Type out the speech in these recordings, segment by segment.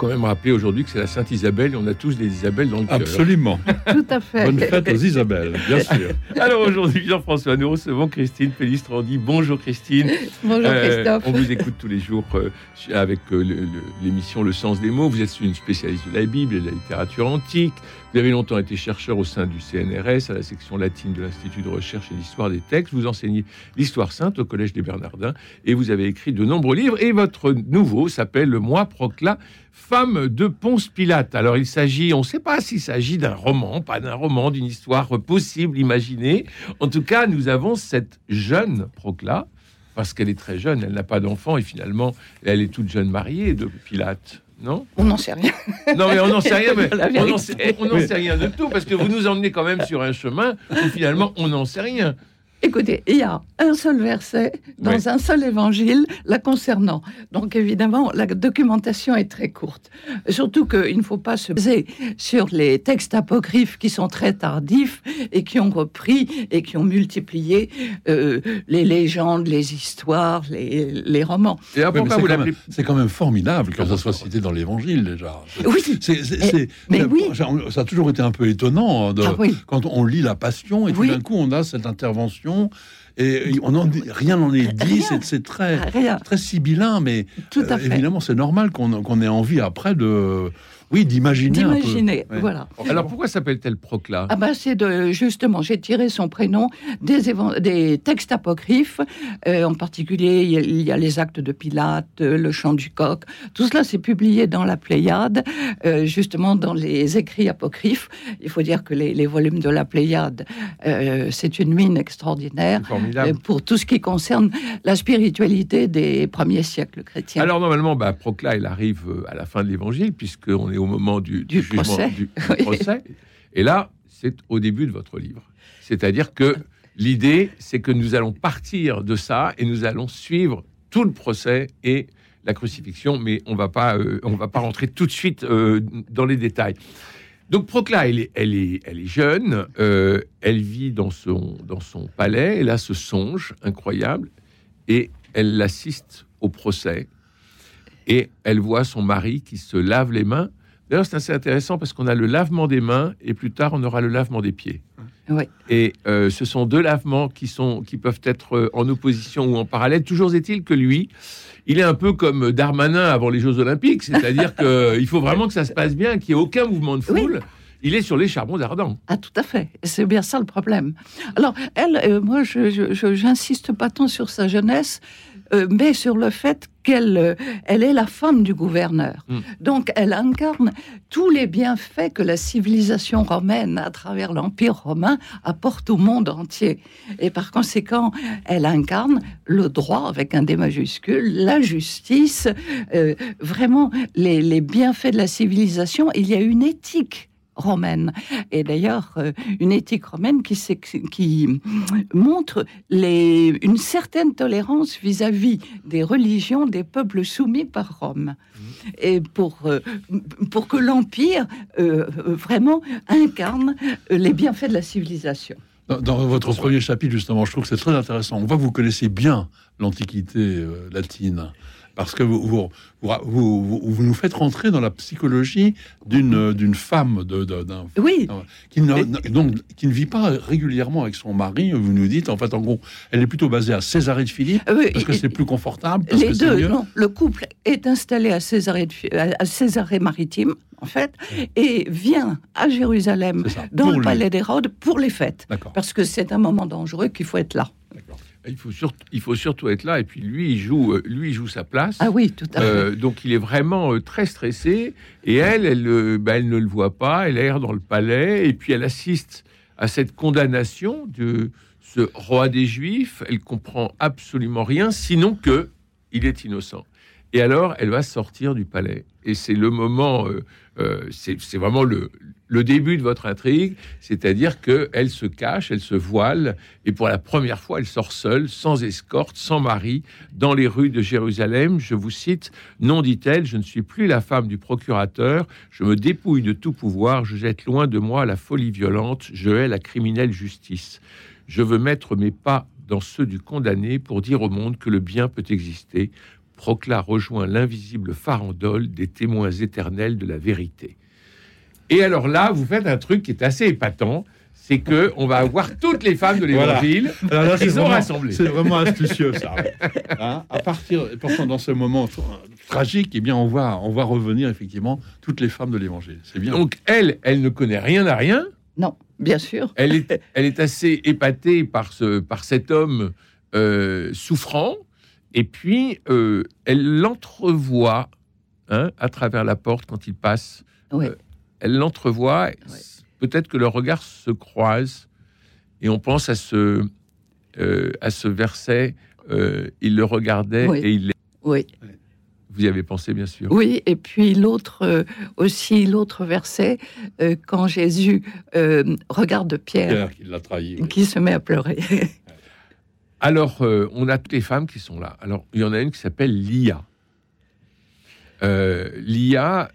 quand même rappeler aujourd'hui que c'est la Sainte Isabelle et on a tous des Isabelles dans le cœur. Absolument. Tout à fait. Bonne fête aux Isabelles, bien sûr. Alors aujourd'hui, Jean-François, nous recevons Christine Pellistrandi. Bonjour Christine. Bonjour euh, Christophe. On vous écoute tous les jours euh, avec euh, l'émission le, sens des mots. Vous êtes une spécialiste de la Bible et de la littérature antique. Vous avez longtemps été chercheur au sein du CNRS, à la section latine de l'Institut de recherche et d'histoire des textes. Vous enseignez l'histoire sainte au Collège des Bernardins et vous avez écrit de nombreux livres. Et votre nouveau s'appelle Le Moi Procla, femme de Ponce Pilate. Alors il s'agit, on ne sait pas s'il s'agit d'un roman, pas d'un roman, d'une histoire possible, imaginée. En tout cas, nous avons cette jeune Procla, parce qu'elle est très jeune, elle n'a pas d'enfant et finalement, elle est toute jeune mariée de Pilate non On n'en sait rien. Non, mais on n'en sait rien, mais on n'en sait, rien de tout, parce que vous nous emmenez quand même sur un chemin où finalement on n'en sait rien. Écoutez, il y a un seul verset dans un seul évangile la concernant. Donc évidemment, la documentation est très courte. Surtout qu'il ne faut pas se baser sur les textes apocryphes qui sont très tardifs et qui ont repris et qui ont multiplié euh, les légendes, les histoires, les, romans. c'est quand, même formidable que ça soit cité dans l'évangile déjà. Oui, mais oui. Ça, a toujours été un peu étonnant de, ah quand on lit la Passion et tout d'un coup on a cette intervention et on en, rien n'en est dit, c'est très, très sibyllin, mais Tout à euh, évidemment, c'est normal qu'on ait envie après de, oui, d'imaginer. D'imaginer, voilà. Alors pourquoi s'appelle-t-elle Procla Ah ben c'est de justement, j'ai tiré son prénom des, des textes apocryphes, euh, en particulier il y, a, les actes de Pilate, le chant du coq, tout cela c'est publié dans la Pléiade, euh, justement dans les écrits apocryphes. Il faut dire que les, volumes de la Pléiade, euh, c'est une mine extraordinaire pour tout ce qui concerne la spiritualité des premiers siècles chrétiens. Alors normalement, bah, Procla, il arrive à la fin de l'Évangile puisqu'on est au moment du, jugement, procès. Du, procès. Et là, c'est au début de votre livre. C'est-à-dire que l'idée, c'est que nous allons partir de ça et nous allons suivre tout le procès et la crucifixion, mais on va pas, euh, on va pas rentrer tout de suite euh, dans les détails. Donc Procla, elle est, elle est, elle est jeune, euh, elle vit dans son, dans son palais, elle a ce songe incroyable, et elle assiste au procès, et elle voit son mari qui se lave les mains D'ailleurs, c'est assez intéressant parce qu'on a le lavement des mains et plus tard, on aura le lavement des pieds. Et euh, ce sont deux lavements qui, sont, qui peuvent être euh, en opposition ou en parallèle. Toujours est-il que lui, il est un peu comme Darmanin avant les Jeux Olympiques, c'est-à-dire qu'il faut vraiment que ça se passe bien, qu'il n'y ait aucun mouvement de foule. Il est sur les charbons ardents. Ah, tout à fait. C'est bien ça le problème. Alors, elle, euh, moi, je n'insiste pas tant sur sa jeunesse, euh, mais sur le fait qu'elle euh, elle est la femme du gouverneur. Hmm. Donc elle incarne tous les bienfaits que la civilisation romaine, à travers l'Empire romain, apporte au monde entier. Et par conséquent, elle incarne le droit avec un D majuscule, la justice, euh, vraiment les, les bienfaits de la civilisation. Il y a une éthique romaine. Et d'ailleurs, euh, une éthique romaine qui, qui montre les, une certaine tolérance vis-à-vis des religions des peuples soumis par Rome. Mmh. Et pour, euh, pour que l'Empire euh, vraiment incarne les bienfaits de la civilisation. Dans, votre premier chapitre, justement, je trouve que c'est très intéressant. On voit que vous connaissez bien l'Antiquité latine parce que vous vous, vous, vous, nous faites rentrer dans la psychologie d'une d'une femme de, d'un oui qui ne, donc qui ne vit pas régulièrement avec son mari. Vous nous dites en fait en gros, elle est plutôt basée à Césarée de Philippe parce que c'est plus confortable. Parce les que deux, non. Le couple est installé à Césarée à Césarée maritime en fait, et vient à Jérusalem dans le palais d'Hérode pour les fêtes, parce que c'est un moment dangereux qu'il faut être là. Il faut, surtout, il faut surtout être là. Et puis lui, il joue, euh, lui, il joue sa place. Ah oui, tout à fait. Euh, donc il est vraiment euh, très stressé. Et elle, elle, bah, elle ne le voit pas. Elle erre dans le palais. Et puis elle assiste à cette condamnation de ce roi des Juifs. Elle comprend absolument rien, sinon que il est innocent. Et alors, elle va sortir du palais. et c'est le moment, euh, c'est vraiment le, le début de votre intrigue, c'est-à-dire qu'elle se cache, elle se voile, et pour la première fois, elle sort seule, sans escorte, sans mari, dans les rues de Jérusalem. Je vous cite, Non, dit-elle, je ne suis plus la femme du procurateur, je me dépouille de tout pouvoir, je jette loin de moi la folie violente, je hais la criminelle justice. Je veux mettre mes pas dans ceux du condamné pour dire au monde que le bien peut exister. Procla rejoint l'invisible farandole des témoins éternels de la vérité. Et alors là, vous faites un truc qui est assez épatant c'est que on va avoir toutes les femmes de l'évangile qui sont rassemblées. C'est vraiment astucieux ça. Hein, à partir, pourtant dans ce moment tragique, eh bien on va on va revenir effectivement toutes les femmes de l'évangile. C'est bien. Donc elle, elle ne connaît rien à rien. Non, bien sûr. Elle est, elle est assez épatée par ce par cet homme euh, souffrant, et puis euh, elle l'entrevoit hein, à travers la porte quand il passe. Oui. Euh, elle l'entrevoit. Peut-être que leurs regards se croisent et on pense à ce, euh, à ce verset. Euh, il le regardait et il. Oui. Vous y avez pensé, bien sûr. Oui, et puis l'autre euh, aussi, l'autre verset, quand Jésus regarde Pierre, qui l'a trahi, qui se met à pleurer. Alors, on a toutes les femmes qui sont là. Alors, il y en a une qui s'appelle Lia. Lia,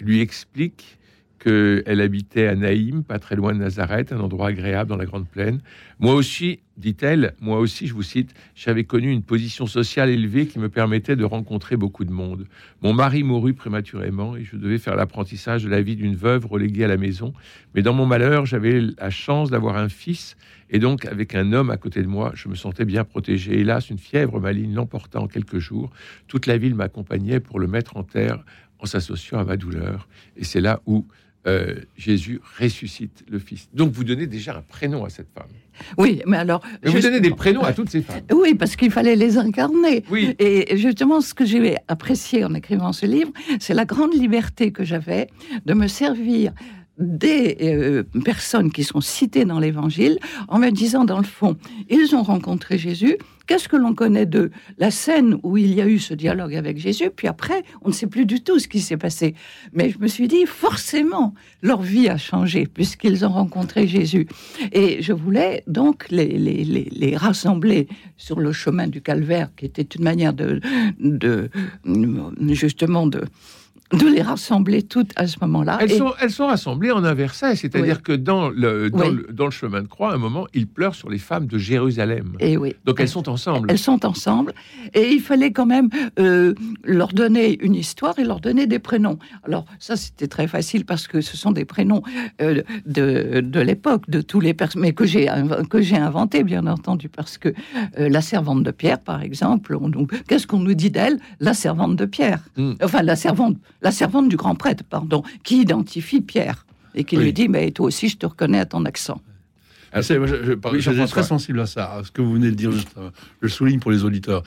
lui explique qu'elle habitait à Naïm, pas très loin de Nazareth, un endroit agréable dans la Grande Plaine. Moi aussi, dit-elle, moi aussi, je vous cite, j'avais connu une position sociale élevée qui me permettait de rencontrer beaucoup de monde. Mon mari mourut prématurément et je devais faire l'apprentissage de la vie d'une veuve reléguée à la maison. Mais dans mon malheur, j'avais la chance d'avoir un fils et donc avec un homme à côté de moi, je me sentais bien protégé. Hélas, une fièvre maligne l'emporta en quelques jours. Toute la ville m'accompagnait pour le mettre en terre en s'associant à ma douleur. Et c'est là où euh, Jésus ressuscite le Fils. Donc vous donnez déjà un prénom à cette femme. Oui, mais alors... vous donnez des prénoms à toutes ces femmes. Oui, parce qu'il fallait les incarner. Oui. Et justement, ce que j'ai apprécié en écrivant ce livre, c'est la grande liberté que j'avais de me servir des euh, personnes qui sont citées dans l'Évangile en me disant, dans le fond, ils ont rencontré Jésus. Qu'est-ce que l'on connaît d'eux La scène où il y a eu ce dialogue avec Jésus, puis après, on ne sait plus du tout ce qui s'est passé. Mais je me suis dit, forcément, leur vie a changé puisqu'ils ont rencontré Jésus. Et je voulais donc les, les, les, rassembler sur le chemin du calvaire, qui était une manière de, de justement, de de les rassembler toutes à ce moment-là. Elles, sont, elles sont rassemblées en un verset, c'est-à-dire que dans le, dans, le, dans, le, chemin de croix, à un moment, il pleure sur les femmes de Jérusalem. Et oui. Donc elles sont ensemble. Elles sont ensemble. Et il fallait quand même euh, leur donner une histoire et leur donner des prénoms. Alors ça, c'était très facile parce que ce sont des prénoms euh, de, de l'époque, de tous les personnes, mais que j'ai que j'ai inventé, bien entendu, parce que euh, la servante de Pierre, par exemple, qu'est-ce qu'on nous dit d'elle? La servante de Pierre. Hmm. Enfin, la servante la servante du grand prêtre, pardon, qui identifie Pierre et qui lui dit Mais toi aussi, je te reconnais à ton accent. Ah, je, suis très sensible à ça, à ce que vous venez de dire. Je, souligne pour les auditeurs.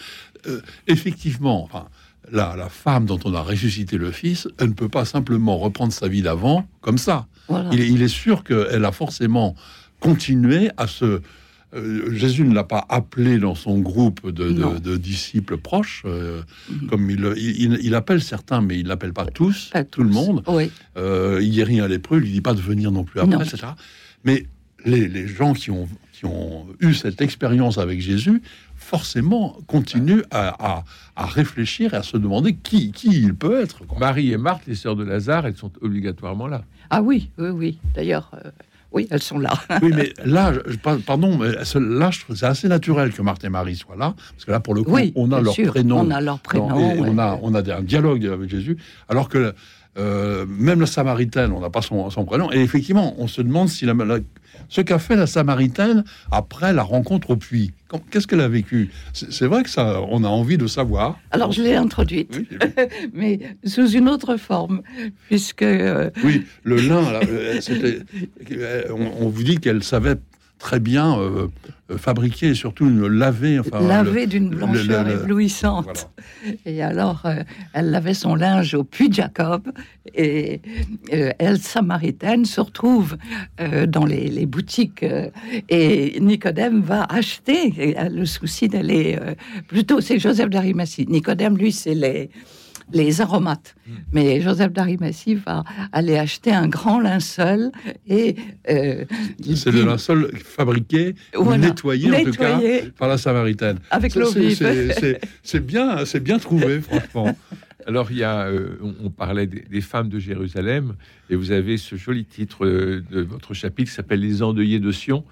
Euh, effectivement, enfin, la, la, femme dont on a ressuscité le fils, elle ne peut pas simplement reprendre sa vie d'avant comme ça. Il, est, il, est, sûr qu'elle a forcément continué à se euh, Jésus ne l'a pas appelé dans son groupe de, disciples proches, euh, mhm. comme il, il, appelle certains, mais il l'appelle pas tous, tout le monde. Euh, il n'y a rien à lépreux, il lui dit pas de venir non plus après, etc. Mais les, gens qui ont, qui ont eu cette expérience avec Jésus, forcément, continuent à, réfléchir et à se demander qui, qui il peut être. Marie et Marthe, les sœurs de Lazare, elles sont obligatoirement là. Ah oui, oui, oui. D'ailleurs, oui, elles sont là. oui, mais là, je, pardon, mais là, c'est assez naturel que Marthe et Marie soient là, parce que là, pour le coup, on a leur prénom. On a leur prénom. On a, on a un dialogue avec Jésus, alors que euh, même la Samaritaine, on n'a pas son, prénom. Et effectivement, on se demande si la, ce qu'a fait la Samaritaine après la rencontre au puits. Qu'est-ce qu'elle a vécu? C'est vrai que ça, on a envie de savoir. Alors je l'ai introduite, mais sous une autre forme, puisque euh, oui, le lin. Euh, euh, on, vous dit qu'elle savait très bien euh, euh, fabriquer et surtout une laver. Enfin, laver d'une blancheur éblouissante. Et alors, euh, elle lavait son linge au puits de Jacob. Et elle, samaritaine, se retrouve dans les, boutiques. et Nicodème va acheter. le souci d'aller. plutôt, c'est Joseph d'Arimathie. Nicodème, lui, c'est les les aromates. Hmm. Mais Joseph d'Arimathie va aller acheter un grand linceul et euh, c'est le linceul fabriqué, nettoyé, en tout cas par la Samaritaine. Avec l'eau C'est bien, c'est bien trouvé, franchement. Alors, il y a, euh, on, parlait des, femmes de Jérusalem, et vous avez ce joli titre euh, de votre chapitre qui s'appelle Les endeuillés de Sion,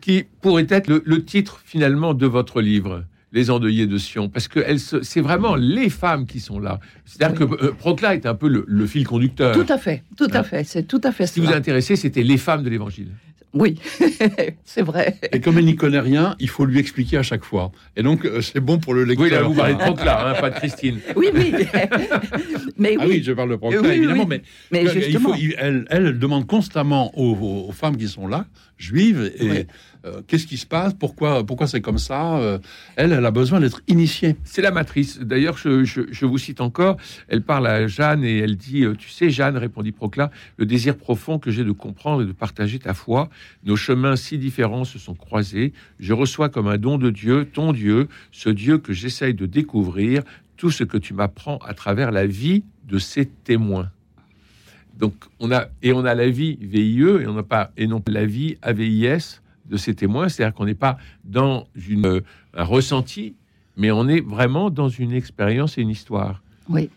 qui pourrait être le, titre finalement de votre livre. Les endeuillés de Sion, parce que c'est vraiment les femmes qui sont là. C'est-à-dire que euh, Procla est un peu le, fil conducteur. Tout à fait, tout à hein fait, c'est tout à fait. Ce qui vous intéressait, c'était les femmes de l'Évangile. Oui, c'est vrai. Et comme il n'y connaît rien, il faut lui expliquer à chaque fois. Et donc, euh, c'est bon pour le lecteur. Oui, là, vous parlez de Procla, hein, pas de Christine. Oui, oui. mais ah oui. je parle de Procla, évidemment. Mais, mais justement... elle, elle, demande constamment aux, femmes qui sont là, juives, et euh, qu'est-ce qui se passe? Pourquoi, pourquoi c'est comme ça? Euh, Elle, elle a besoin d'être initiée. C'est la matrice. D'ailleurs, je, vous cite encore. Elle parle à Jeanne et elle dit euh, Tu sais, Jeanne, répondit Procla, le désir profond que j'ai de comprendre et de partager ta foi. Nos chemins si différents se sont croisés. Je reçois comme un don de Dieu, ton Dieu, ce Dieu que j'essaye de découvrir, tout ce que tu m'apprends à travers la vie de ces témoins. Donc, on a, et on a la vie VIE et on n'a pas, et non la vie AVIS de ces témoins, c'est-à-dire qu'on n'est pas dans une, un ressenti, mais on est vraiment dans une expérience et une histoire. Oui.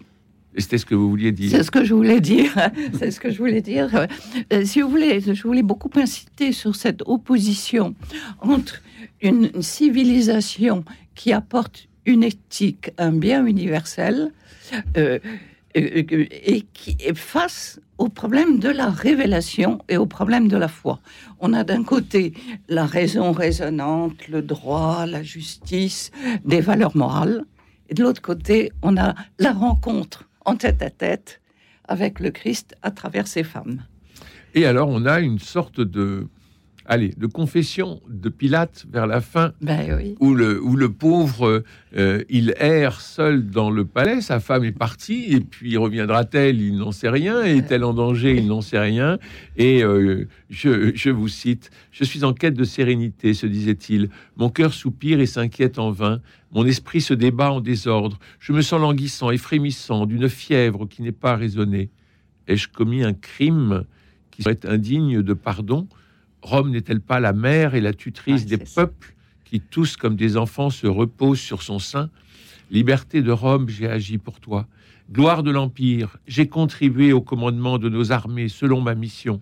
Et c'était ce que vous vouliez dire. C'est ce que je voulais dire. C'est ce que je voulais dire. Euh, si vous voulez, je voulais beaucoup inciter sur cette opposition entre une civilisation qui apporte une éthique, un bien universel, euh, et qui est face au problème de la révélation et au problème de la foi. On a d'un côté la raison raisonnante, le droit, la justice, des valeurs morales, et de l'autre côté, on a la rencontre en tête à tête avec le Christ à travers ses femmes. Et alors, on a une sorte de allez, de confession de Pilate vers la fin, ben où, le, où le pauvre, euh, il erre seul dans le palais, sa femme est partie, et puis reviendra-t-elle Il n'en sait rien. Est-elle en danger Il n'en sait rien. Et euh, je, je, vous cite, Je suis en quête de sérénité, se disait-il. Mon cœur soupire et s'inquiète en vain. Mon esprit se débat en désordre. Je me sens languissant et frémissant d'une fièvre qui n'est pas raisonnée. Ai-je commis un crime qui serait indigne de pardon? Rome n'est-elle pas la mère et la tutrice des peuples qui tous comme des enfants se reposent sur son sein? Liberté de Rome, j'ai agi pour toi. Gloire de l'Empire, j'ai contribué au commandement de nos armées selon ma mission.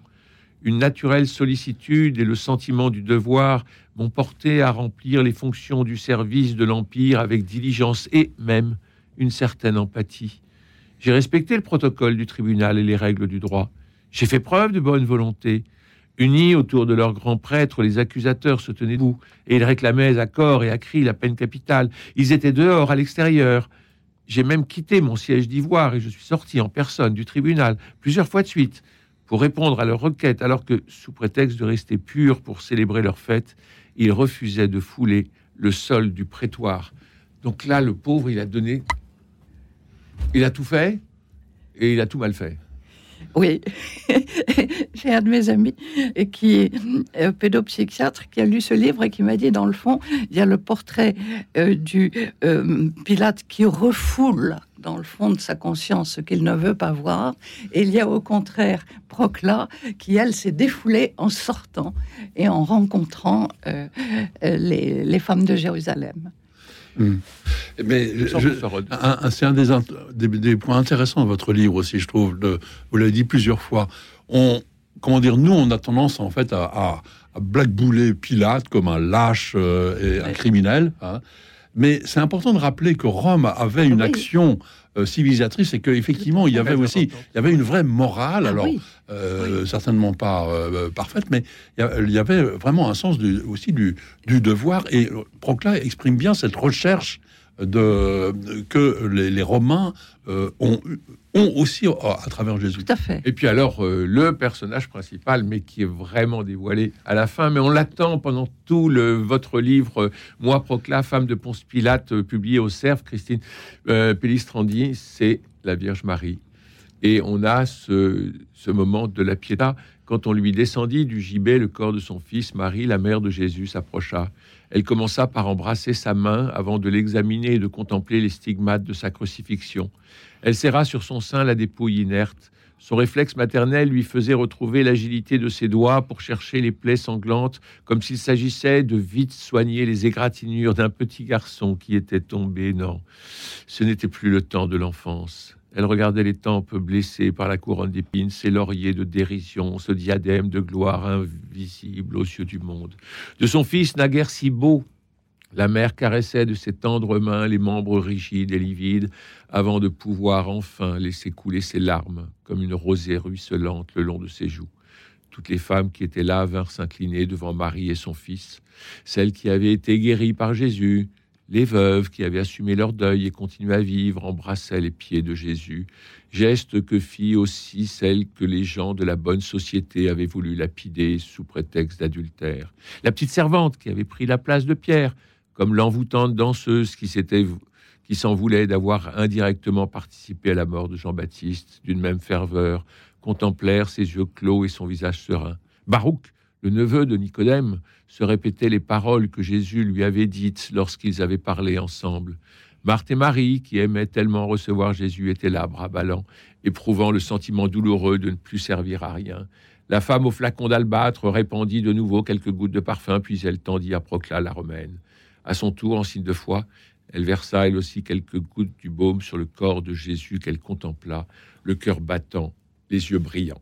Une naturelle sollicitude et le sentiment du devoir m'ont porté à remplir les fonctions du service de l'Empire avec diligence et même une certaine empathie. J'ai respecté le protocole du tribunal et les règles du droit. J'ai fait preuve de bonne volonté. Unis autour de leur grand prêtre, les accusateurs se tenaient debout et ils réclamaient à corps et à cri la peine capitale. Ils étaient dehors, à l'extérieur. J'ai même quitté mon siège d'ivoire et je suis sorti en personne du tribunal plusieurs fois de suite pour répondre à leurs requêtes, alors que, sous prétexte de rester purs pour célébrer leur fête, ils refusaient de fouler le sol du prétoire. Donc là, le pauvre, il a donné, il a tout fait et il a tout mal fait. Oui, j'ai un de mes amis qui est euh, pédopsychiatre qui a lu ce livre et qui m'a dit dans le fond, il y a le portrait euh, du euh, Pilate qui refoule dans le fond de sa conscience ce qu'il ne veut pas voir, et il y a au contraire Procla qui, elle, s'est défoulée en sortant et en rencontrant les femmes de Jérusalem. Hmm. Mais c'est un des, des, points intéressants de votre livre aussi, je trouve. vous l'avez dit plusieurs fois. On, comment dire, nous, on a tendance en fait à, à, blackbouler Pilate comme un lâche euh, et un criminel. Hein. Mais c'est important de rappeler que Rome avait une action euh, civilisatrice et qu'effectivement, il y avait aussi il y avait une vraie morale, ah alors euh, certainement pas euh, parfaite, mais il y avait vraiment un sens aussi du, du, devoir. Et Procla exprime bien cette recherche de, que les, Romains euh, ont, ont aussi à travers Jésus. Tout à fait. Et puis alors, euh, le personnage principal, mais qui est vraiment dévoilé à la fin, mais on l'attend pendant tout le, votre livre, euh, Moi, Procla, femme de Ponce Pilate, publié au Cerf, Christine Pellistrandi, c'est la Vierge Marie. Et on a ce, moment de la piéta. Quand on lui descendit du gibet le corps de son fils, Marie, la mère de Jésus, s'approcha. Elle commença par embrasser sa main avant de l'examiner et de contempler les stigmates de sa crucifixion. Elle serra sur son sein la dépouille inerte. Son réflexe maternel lui faisait retrouver l'agilité de ses doigts pour chercher les plaies sanglantes, comme s'il s'agissait de vite soigner les égratignures d'un petit garçon qui était tombé. Non, ce n'était plus le temps de l'enfance. Elle regardait les tempes blessées par la couronne d'épines, ces lauriers de dérision, ce diadème de gloire invisible aux yeux du monde. De son fils naguère si beau, la mère caressait de ses tendres mains les membres rigides et livides avant de pouvoir enfin laisser couler ses larmes comme une rosée ruisselante le long de ses joues. Toutes les femmes qui étaient là vinrent s'incliner devant Marie et son fils, celles qui avaient été guéries par Jésus, les veuves qui avaient assumé leur deuil et continuaient à vivre embrassaient les pieds de Jésus, geste que fit aussi celle que les gens de la bonne société avaient voulu lapider sous prétexte d'adultère. La petite servante qui avait pris la place de Pierre comme l'envoûtante danseuse qui s'était qui s'en voulait d'avoir indirectement participé à la mort de Jean-Baptiste, d'une même ferveur, contemplèrent ses yeux clos et son visage serein. Baruch, le neveu de Nicodème, se répétait les paroles que Jésus lui avait dites lorsqu'ils avaient parlé ensemble. Marthe et Marie, qui aimaient tellement recevoir Jésus, étaient là, bras ballants, éprouvant le sentiment douloureux de ne plus servir à rien. La femme au flacon d'albâtre répandit de nouveau quelques gouttes de parfum, puis elle tendit à Procla la romaine. À son tour, en signe de foi, elle versa elle aussi quelques gouttes du baume sur le corps de Jésus qu'elle contempla, le cœur battant, les yeux brillants.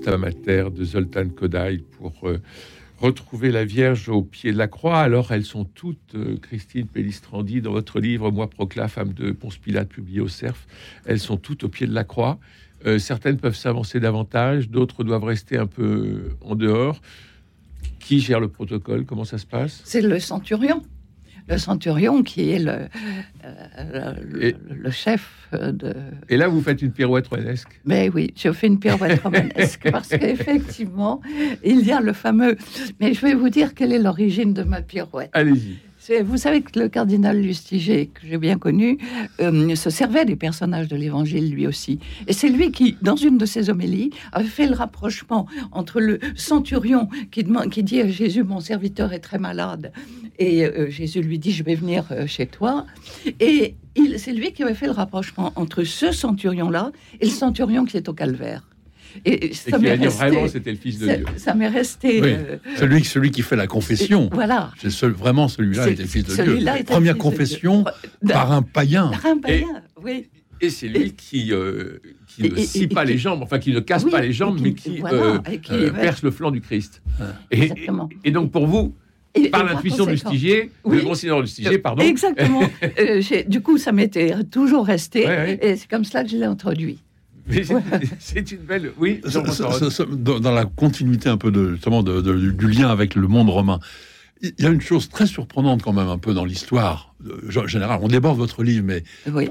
De Zoltan Kodaï pour euh, retrouver la Vierge au pied de la croix. Alors elles sont toutes, euh, Christine Pellistrandi, dans votre livre Moi Procla, femme de Ponce Pilate, publié au CERF, elles sont toutes au pied de la croix. Euh, certaines peuvent s'avancer davantage, d'autres doivent rester un peu en dehors. Qui gère le protocole? Comment ça se passe? C'est le centurion le centurion qui est le, euh, le, chef de. Et là, vous faites une pirouette romanesque. Mais oui, je fais une pirouette romanesque parce qu'effectivement, il y a le fameux. Mais je vais vous dire quelle est l'origine de ma pirouette. Allez-y. Vous savez que le cardinal Lustiger, que j'ai bien connu, euh, se servait des personnages de l'Évangile lui aussi. Et c'est lui qui, dans une de ses homélies, avait fait le rapprochement entre le centurion qui, dit à Jésus, mon serviteur est très malade, et euh, Jésus lui dit, je vais venir euh, chez toi. Et c'est lui qui avait fait le rapprochement entre ce centurion-là et le centurion qui est au calvaire. Et, ça m'est resté, vraiment c'était le Fils de Dieu. Ça m'est resté. Euh, celui, celui qui fait la confession. voilà. C'est seul, vraiment celui-là était le Fils de Dieu. Première confession par un païen. Par un païen, oui. Et c'est lui qui, euh, qui ne scie pas les jambes, enfin qui ne casse pas les jambes, mais qui, euh, perce le flanc du Christ. Et, et, donc pour vous, par l'intuition du Stigier, oui. le Monseigneur du Stigier, pardon. Exactement. du coup, ça m'était toujours resté, et c'est comme cela que je l'ai introduit. C'est une belle. Oui, dans, la continuité un peu de, justement du lien avec le monde romain, il y a une chose très surprenante quand même un peu dans l'histoire euh, générale. On déborde votre livre, mais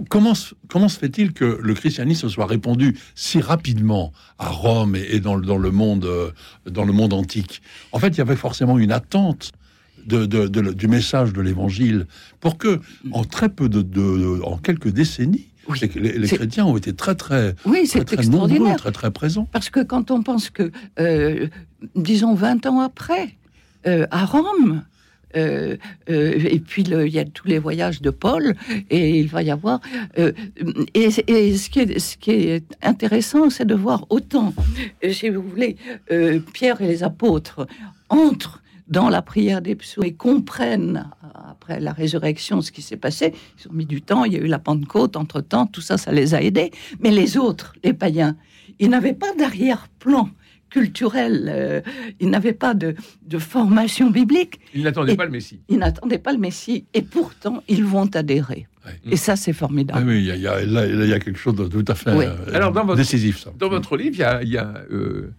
comment, comment se fait-il que le christianisme soit répandu si rapidement à Rome et, dans, dans, le monde, euh, dans le monde antique? En fait, il y avait forcément une attente. De, du message de l'évangile pour que en très peu de, en quelques décennies les, chrétiens ont été très très, oui, c'est très, nombreux, très très présents. Parce que quand on pense que, euh, disons 20 ans après, euh, à Rome, euh, et puis il y a tous les voyages de Paul, et il va y avoir. et, ce, qui est, ce qui est intéressant, c'est de voir autant, si vous voulez, Pierre et les apôtres entrent dans la prière des psaumes et comprennent après la résurrection ce qui s'est passé. Ils ont mis du temps, il y a eu la Pentecôte entre-temps, tout ça, ça les a aidés. Mais les autres, les païens, ils n'avaient pas d'arrière-plan culturel, euh, ils n'avaient pas de, formation biblique. Ils n'attendaient pas le Messie. Ils n'attendaient pas le Messie, et pourtant, ils vont adhérer. Et ça, c'est formidable. oui, il y, a quelque chose de tout à fait euh, Alors, dans votre, décisif. Ça. Dans votre livre, il y a, euh,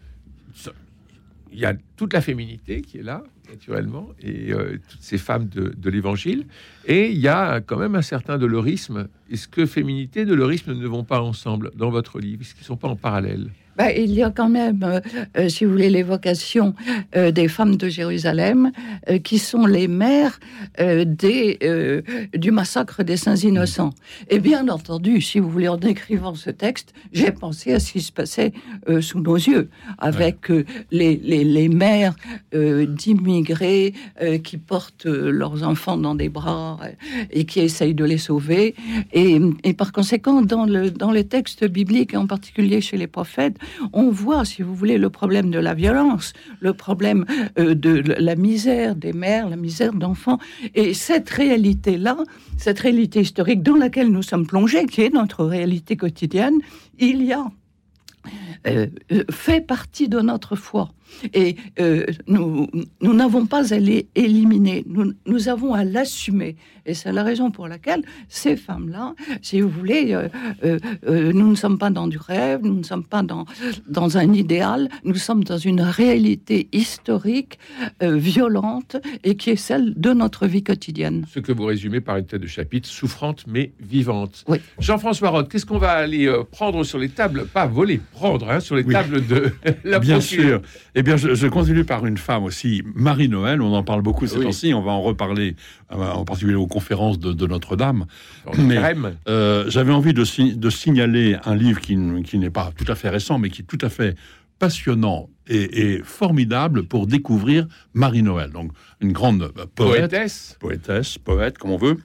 il y a toute la féminité qui est là, naturellement, et euh, toutes ces femmes de, de l'Évangile. Et il y a quand même un certain dolorisme. Est-ce que féminité et dolorisme ne vont pas ensemble dans votre livre? Est-ce qu'ils ne sont pas en parallèle? Bah, il y a quand même, euh, euh, si vous voulez, l'évocation euh, des femmes de Jérusalem, qui sont les mères des, du massacre des saints innocents. Et bien entendu, si vous voulez, en écrivant ce texte, j'ai pensé à ce qui se passait sous nos yeux, avec les, les, les, mères d'immigrés qui portent leurs enfants dans des bras et qui essayent de les sauver. Et, et par conséquent, dans, le, dans les textes bibliques, et en particulier chez les prophètes, on voit, si vous voulez, le problème de la violence, le problème euh, de la misère des mères, la misère d'enfants. Et cette réalité-là, cette réalité historique dans laquelle nous sommes plongés, qui est notre réalité quotidienne, il y a euh, euh, fait partie de notre foi. Et euh, nous n'avons pas à l'éliminer, nous, nous, avons à l'assumer. Et c'est la raison pour laquelle ces femmes-là, si vous voulez, nous ne sommes pas dans du rêve, nous ne sommes pas dans, dans un idéal, nous sommes dans une réalité historique, violente, et qui est celle de notre vie quotidienne. Ce que vous résumez par une tête de chapitre, souffrante mais vivante. Jean-François Roth, qu'est-ce qu'on va aller prendre sur les tables? Pas voler, prendre hein, sur les tables de la Bien sûr. Eh bien, je, continue par une femme aussi, Marie-Noël. On en parle beaucoup ces temps-ci. On va en reparler, euh, en particulier aux conférences de, Notre-Dame. Mais euh, j'avais envie de, de, signaler un livre qui, qui n'est pas tout à fait récent, mais qui est tout à fait passionnant et, formidable pour découvrir Marie-Noël. Donc, une grande euh, poète, poétesse, poétesse, poète, comme on veut.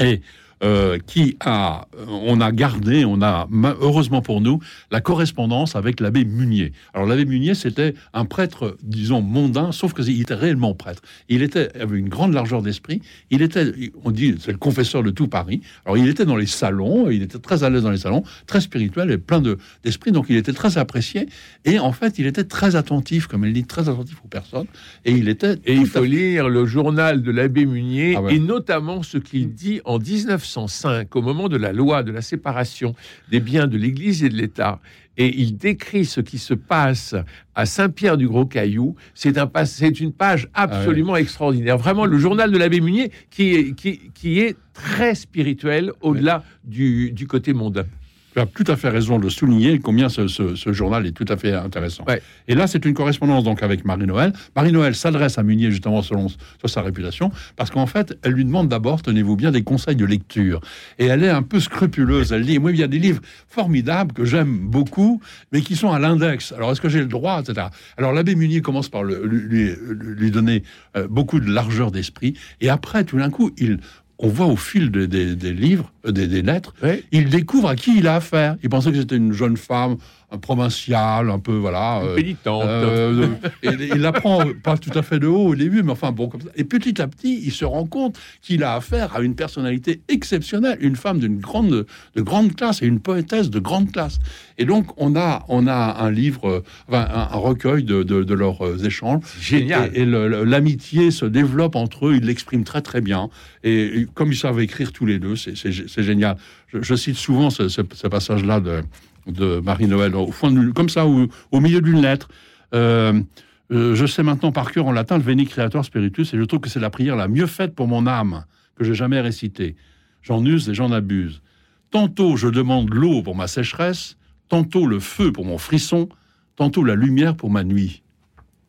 Et euh, qui a, euh, on a gardé, on a heureusement pour nous la correspondance avec l'abbé Munier. Alors l'abbé Munier, c'était un prêtre, disons mondain, sauf qu'il était réellement prêtre. Il était avait une grande largeur d'esprit. Il était, on dit, c'est le confesseur de tout Paris. Alors il était dans les salons, il était très à l'aise dans les salons, très spirituel et plein de d'esprit. Donc il était très apprécié. Et en fait, il était très attentif, comme elle dit, très attentif aux personnes. Et il était. Et il faut lire le journal de l'abbé Munier ah et notamment ce qu'il dit en 19 1905, au moment de la loi de la séparation des biens de l'Église et de l'État, et il décrit ce qui se passe à Saint-Pierre du Gros Caillou. C'est un, une page ah absolument extraordinaire. Vraiment, le journal de l'abbé Munier qui est, qui, est très spirituel au-delà du, du côté mondain tu as tout à fait raison de souligner combien ce, journal est tout à fait intéressant. Et là, c'est une correspondance donc avec Marie-Noël. Marie-Noël s'adresse à Munier justement selon, sa réputation, parce qu'en fait, elle lui demande d'abord, tenez-vous bien, des conseils de lecture. Et elle est un peu scrupuleuse. Elle dit, moi, il y a des livres formidables que j'aime beaucoup, mais qui sont à l'index. Alors, est-ce que j'ai le droit, etc. Alors, l'abbé Munier commence par lui, lui, donner euh, beaucoup de largeur d'esprit, et après, tout d'un coup, il on voit au fil des livres, euh, des, lettres, il découvre à qui il a affaire. Il pensait que c'était une jeune femme un provincial, un peu, voilà. Euh, Pénitente. Euh, et, il apprend pas tout à fait de haut au début, mais enfin bon, comme ça. Et petit à petit, il se rend compte qu'il a affaire à une personnalité exceptionnelle, une femme d'une grande, de grande classe et une poétesse de grande classe. Et donc, on a, on a un livre, enfin, un, recueil de, de, leurs euh, échanges. Génial. Et, l'amitié se développe entre eux, ils l'expriment très très bien. Et, comme ils savent écrire tous les deux, c'est génial. Je, cite souvent ce, ce, ce passage-là de de Marie-Noël, au fond, comme ça, au, au milieu d'une lettre. Euh, euh, je sais maintenant par cœur en latin le Veni Creator Spiritus et je trouve que c'est la prière la mieux faite pour mon âme que j'ai jamais récitée. J'en use et j'en abuse. Tantôt je demande l'eau pour ma sécheresse, tantôt le feu pour mon frisson, tantôt la lumière pour ma nuit.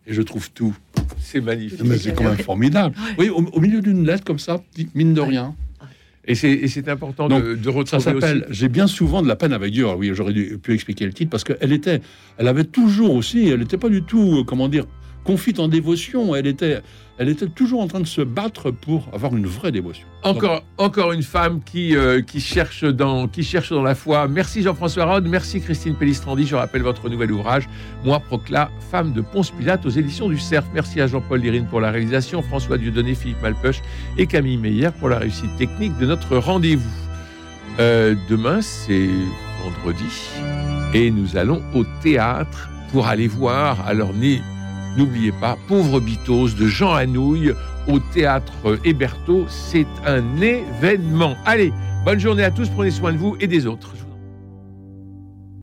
Et je trouve tout. C'est magnifique. Mais c'est quand même formidable. Oui, au milieu d'une lettre comme ça, mine de rien. Et c'est important de, de, retrouver. Ça s'appelle J'ai bien souvent de la peine avec Dieu. Alors oui, j'aurais pu expliquer le titre parce qu'elle était, elle avait toujours aussi, elle n'était pas du tout, euh, comment dire, confite en dévotion. Elle était, elle était toujours en train de se battre pour avoir une vraie dévotion. Encore, encore une femme qui, euh, qui, cherche dans, qui cherche dans la foi. Merci Jean-François Rode, merci Christine Pellistrandi. Je rappelle votre nouvel ouvrage, Moi, Procla, femme de Ponce Pilate, aux éditions du Cerf. Merci à Jean-Paul Lirine pour la réalisation, François Dieudonné, Philippe Malpeuch et Camille Meyer pour la réussite technique de notre rendez-vous. Euh, demain, c'est vendredi et nous allons au théâtre pour aller voir. Alors, N'oubliez pas, Pauvre Bitos de Jean Anouilh au théâtre Héberto. C'est un événement. Allez, bonne journée à tous, prenez soin de vous et des autres.